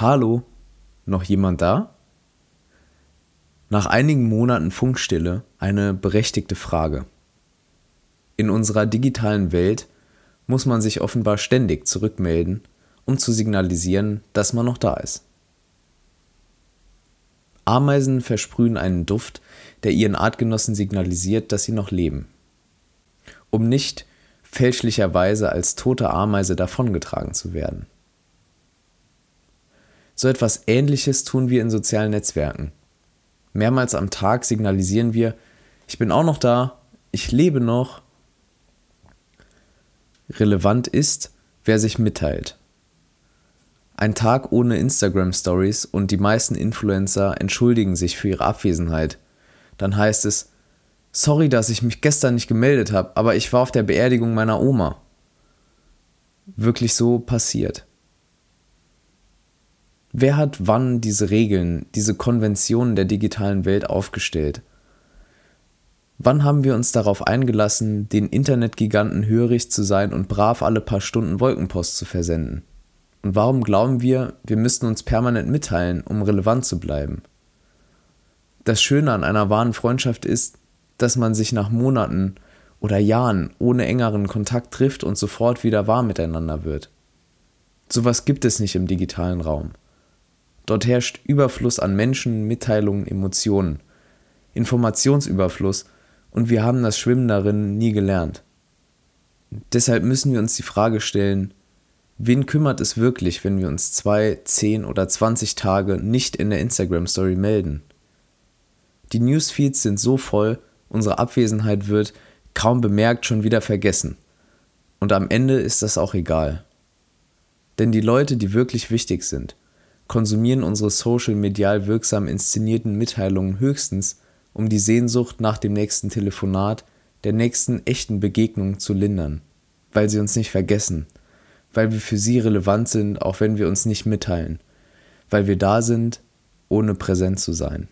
Hallo, noch jemand da? Nach einigen Monaten Funkstille eine berechtigte Frage. In unserer digitalen Welt muss man sich offenbar ständig zurückmelden, um zu signalisieren, dass man noch da ist. Ameisen versprühen einen Duft, der ihren Artgenossen signalisiert, dass sie noch leben. Um nicht fälschlicherweise als tote Ameise davongetragen zu werden. So etwas Ähnliches tun wir in sozialen Netzwerken. Mehrmals am Tag signalisieren wir, ich bin auch noch da, ich lebe noch. Relevant ist, wer sich mitteilt. Ein Tag ohne Instagram Stories und die meisten Influencer entschuldigen sich für ihre Abwesenheit. Dann heißt es, sorry, dass ich mich gestern nicht gemeldet habe, aber ich war auf der Beerdigung meiner Oma. Wirklich so passiert. Wer hat wann diese Regeln, diese Konventionen der digitalen Welt aufgestellt? Wann haben wir uns darauf eingelassen, den Internetgiganten hörig zu sein und brav alle paar Stunden Wolkenpost zu versenden? Und warum glauben wir, wir müssten uns permanent mitteilen, um relevant zu bleiben? Das Schöne an einer wahren Freundschaft ist, dass man sich nach Monaten oder Jahren ohne engeren Kontakt trifft und sofort wieder warm miteinander wird. Sowas gibt es nicht im digitalen Raum. Dort herrscht Überfluss an Menschen, Mitteilungen, Emotionen, Informationsüberfluss und wir haben das Schwimmen darin nie gelernt. Deshalb müssen wir uns die Frage stellen, wen kümmert es wirklich, wenn wir uns zwei, zehn oder zwanzig Tage nicht in der Instagram-Story melden? Die Newsfeeds sind so voll, unsere Abwesenheit wird kaum bemerkt schon wieder vergessen. Und am Ende ist das auch egal. Denn die Leute, die wirklich wichtig sind, konsumieren unsere social-medial wirksam inszenierten Mitteilungen höchstens, um die Sehnsucht nach dem nächsten Telefonat, der nächsten echten Begegnung zu lindern, weil sie uns nicht vergessen, weil wir für sie relevant sind, auch wenn wir uns nicht mitteilen, weil wir da sind, ohne präsent zu sein.